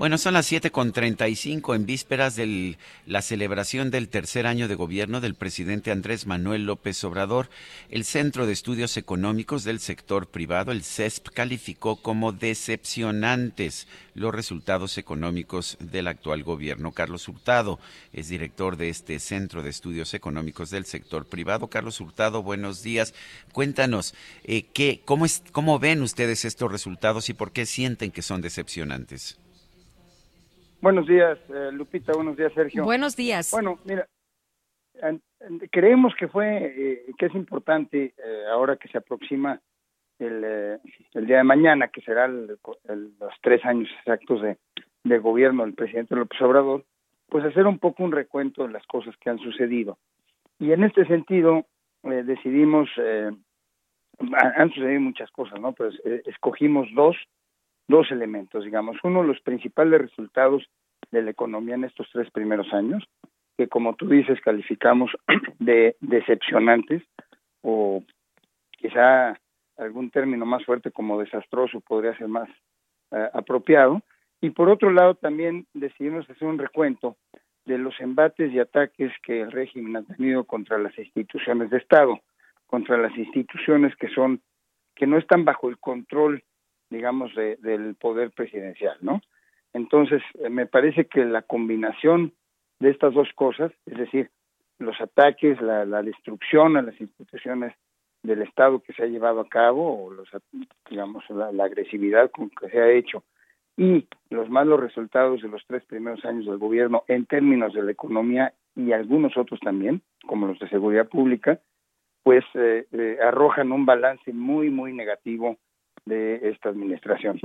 Bueno, son las 7.35 en vísperas de la celebración del tercer año de gobierno del presidente Andrés Manuel López Obrador. El Centro de Estudios Económicos del Sector Privado, el CESP, calificó como decepcionantes los resultados económicos del actual gobierno. Carlos Hurtado es director de este Centro de Estudios Económicos del Sector Privado. Carlos Hurtado, buenos días. Cuéntanos, eh, ¿qué, cómo, es, ¿cómo ven ustedes estos resultados y por qué sienten que son decepcionantes? Buenos días, eh, Lupita. Buenos días, Sergio. Buenos días. Bueno, mira, creemos que fue, eh, que es importante eh, ahora que se aproxima el, eh, el día de mañana, que será el- el- los tres años exactos de, de gobierno del presidente López Obrador, pues hacer un poco un recuento de las cosas que han sucedido. Y en este sentido eh, decidimos, eh, ha- han sucedido muchas cosas, ¿no? Pues escogimos dos dos elementos, digamos. Uno, los principales resultados de la economía en estos tres primeros años, que como tú dices calificamos de decepcionantes o quizá algún término más fuerte como desastroso podría ser más eh, apropiado. Y por otro lado también decidimos hacer un recuento de los embates y ataques que el régimen ha tenido contra las instituciones de Estado, contra las instituciones que son que no están bajo el control digamos, de, del poder presidencial, ¿no? Entonces, eh, me parece que la combinación de estas dos cosas, es decir, los ataques, la, destrucción a las instituciones del Estado que se ha llevado a cabo, o los, digamos, la, la agresividad con que se ha hecho, y los malos resultados de los tres primeros años del gobierno en términos de la economía y algunos otros también, como los de seguridad pública, pues eh, eh, arrojan un balance muy, muy negativo de esta administración.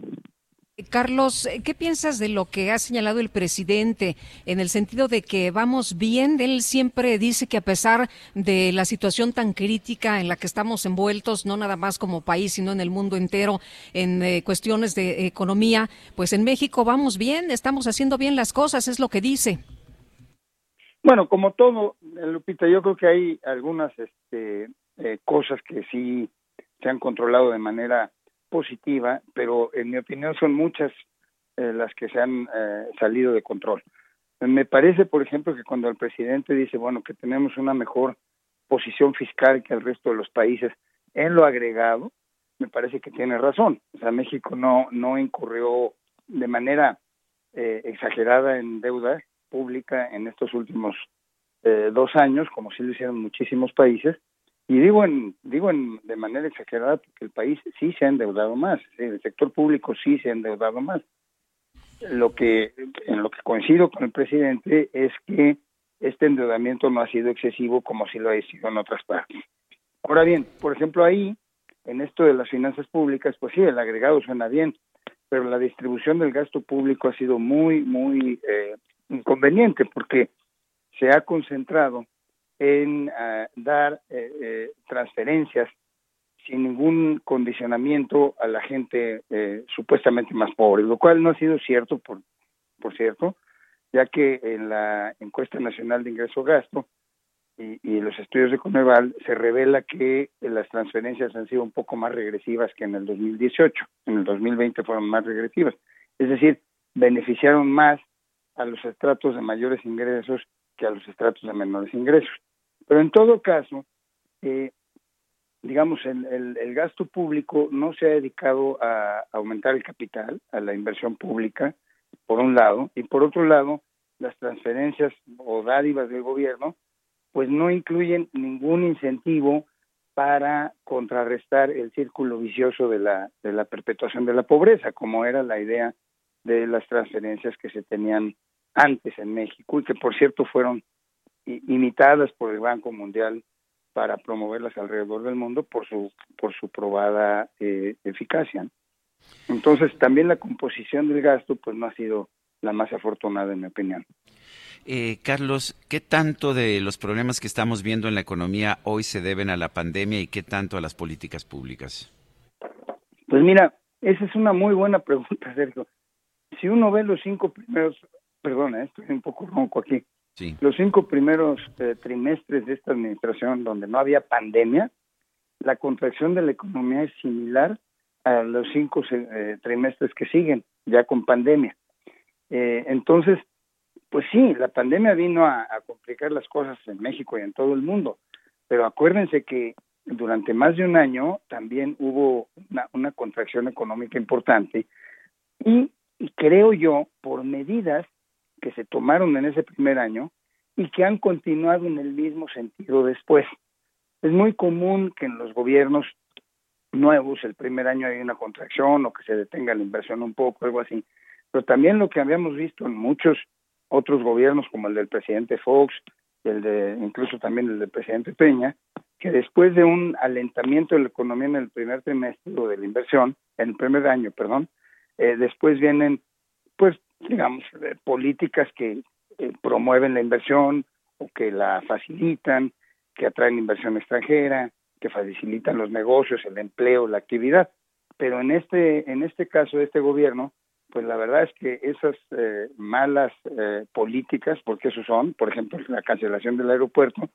Carlos, ¿qué piensas de lo que ha señalado el presidente en el sentido de que vamos bien? Él siempre dice que a pesar de la situación tan crítica en la que estamos envueltos, no nada más como país, sino en el mundo entero, en eh, cuestiones de economía, pues en México vamos bien, estamos haciendo bien las cosas, es lo que dice. Bueno, como todo, Lupita, yo creo que hay algunas este, eh, cosas que sí se han controlado de manera positiva, pero en mi opinión son muchas eh, las que se han eh, salido de control. Me parece, por ejemplo, que cuando el presidente dice, bueno, que tenemos una mejor posición fiscal que el resto de los países en lo agregado, me parece que tiene razón. O sea, México no no incurrió de manera eh, exagerada en deuda pública en estos últimos eh, dos años, como sí lo hicieron muchísimos países, y digo en digo en de manera exagerada porque el país sí se ha endeudado más, el sector público sí se ha endeudado más. Lo que en lo que coincido con el presidente es que este endeudamiento no ha sido excesivo como sí lo ha sido en otras partes. Ahora bien, por ejemplo, ahí en esto de las finanzas públicas, pues sí, el agregado suena bien, pero la distribución del gasto público ha sido muy muy eh, inconveniente porque se ha concentrado en uh, dar eh, eh, transferencias sin ningún condicionamiento a la gente eh, supuestamente más pobre, lo cual no ha sido cierto, por, por cierto, ya que en la encuesta nacional de ingreso-gasto y, y, los estudios de Coneval se revela que las transferencias han sido un poco más regresivas que en el 2018, en el 2020 fueron más regresivas, es decir, beneficiaron más a los estratos de mayores ingresos que a los estratos de menores ingresos. Pero en todo caso, eh, digamos, el, el, el, gasto público no se ha dedicado a aumentar el capital, a la inversión pública, por un lado, y por otro lado, las transferencias o dádivas del gobierno, pues no incluyen ningún incentivo para contrarrestar el círculo vicioso de la, de la perpetuación de la pobreza, como era la idea de las transferencias que se tenían antes en México y que por cierto fueron imitadas por el Banco Mundial para promoverlas alrededor del mundo por su por su probada eh, eficacia. Entonces, también la composición del gasto, pues no ha sido la más afortunada, en mi opinión. Eh, Carlos, ¿qué tanto de los problemas que estamos viendo en la economía hoy se deben a la pandemia y qué tanto a las políticas públicas? Pues mira, esa es una muy buena pregunta, Sergio. Si uno ve los cinco primeros, perdona, eh, estoy un poco ronco aquí, sí. los cinco primeros eh, trimestres de esta administración donde no había pandemia, la contracción de la economía es similar a los cinco eh, trimestres que siguen, ya con pandemia. entonces, pues sí, la pandemia vino a, complicar las cosas en México y en todo el mundo, pero acuérdense que durante más de un año también hubo una, contracción económica importante y, creo yo, por medidas que se tomaron en ese primer año y que han continuado en el mismo sentido después. Es muy común que en los gobiernos nuevos el primer año hay una contracción o que se detenga la inversión un poco, algo así. Pero también lo que habíamos visto en muchos otros gobiernos como el del presidente Fox, el de incluso también el del presidente Peña, que después de un alentamiento de la economía en el primer trimestre o de la inversión, en el primer año, perdón, eh, después vienen, digamos, políticas que eh, promueven la inversión o que la facilitan, que atraen inversión extranjera, que facilitan los negocios, el empleo, la actividad. Pero en este, en este caso de este gobierno, pues la verdad es que esas eh, malas eh, políticas, porque eso son, por ejemplo, la cancelación del aeropuerto,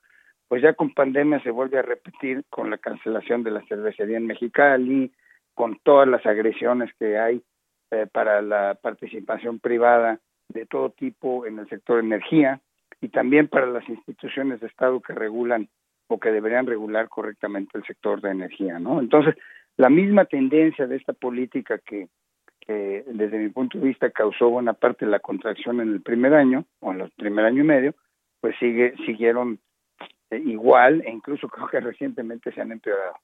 pues ya con pandemia se vuelve a repetir con la cancelación de la cervecería en Mexicali, con todas las agresiones que hay eh, para la participación privada de todo tipo en el sector energía y también para las instituciones de Estado que regulan o que deberían regular correctamente el sector de energía, ¿no? Entonces, la misma tendencia de esta política que desde mi punto de vista causó buena parte de la contracción en el primer año o en el primer año y medio, pues sigue siguieron eh, igual e incluso creo que recientemente se han empeorado.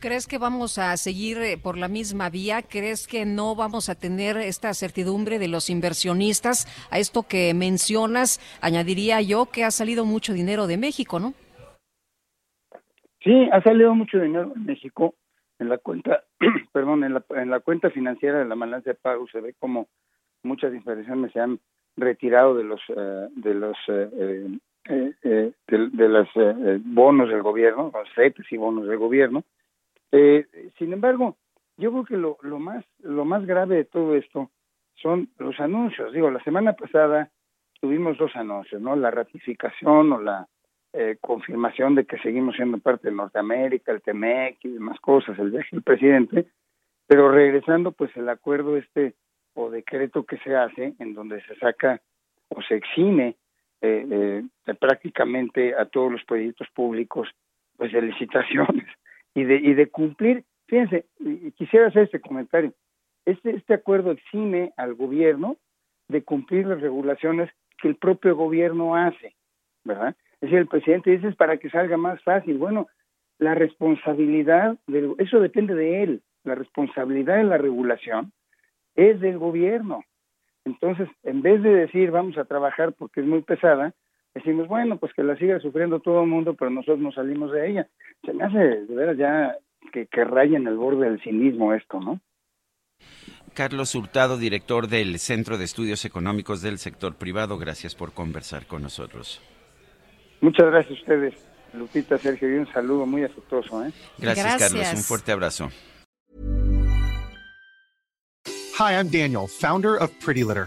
¿Crees que vamos a seguir eh, por la misma vía? ¿Crees que no vamos a tener esta certidumbre de los inversionistas? A esto que mencionas, añadiría yo que ha salido mucho dinero de México, ¿no? Sí, ha salido mucho dinero de México en la cuenta, perdón, en la, en la cuenta financiera de la balanza de pago se ve como muchas inversiones se han retirado de los eh, de los eh, eh, de, los bonos del gobierno, los CETES y bonos del gobierno. Sin embargo, yo creo que lo, lo más lo más grave de todo esto son los anuncios. Digo, la semana pasada tuvimos dos anuncios, ¿no? La ratificación o la eh, confirmación de que seguimos siendo parte de Norteamérica, el TEMEC y demás cosas, el viaje del presidente, pero regresando pues el acuerdo este o decreto que se hace en donde se saca o se exime eh, eh, prácticamente a todos los proyectos públicos pues de licitaciones y de y de cumplir fíjense quisiera hacer este comentario este este acuerdo exime al gobierno de cumplir las regulaciones que el propio gobierno hace verdad es decir, el presidente dice es para que salga más fácil. Bueno, la responsabilidad, de, eso depende de él, la responsabilidad de la regulación es del gobierno. Entonces, en vez de decir vamos a trabajar porque es muy pesada, decimos, bueno, pues que la siga sufriendo todo el mundo, pero nosotros no salimos de ella. Se me hace de veras ya que, que raya en el borde del cinismo esto, ¿no? Carlos Hurtado, director del Centro de Estudios Económicos del Sector Privado, gracias por conversar con nosotros. Muchas gracias a ustedes, Lupita, Sergio, y un saludo muy afectuoso. ¿eh? Gracias, gracias, Carlos. Un fuerte abrazo. Hi, I'm Daniel, founder of Pretty Litter.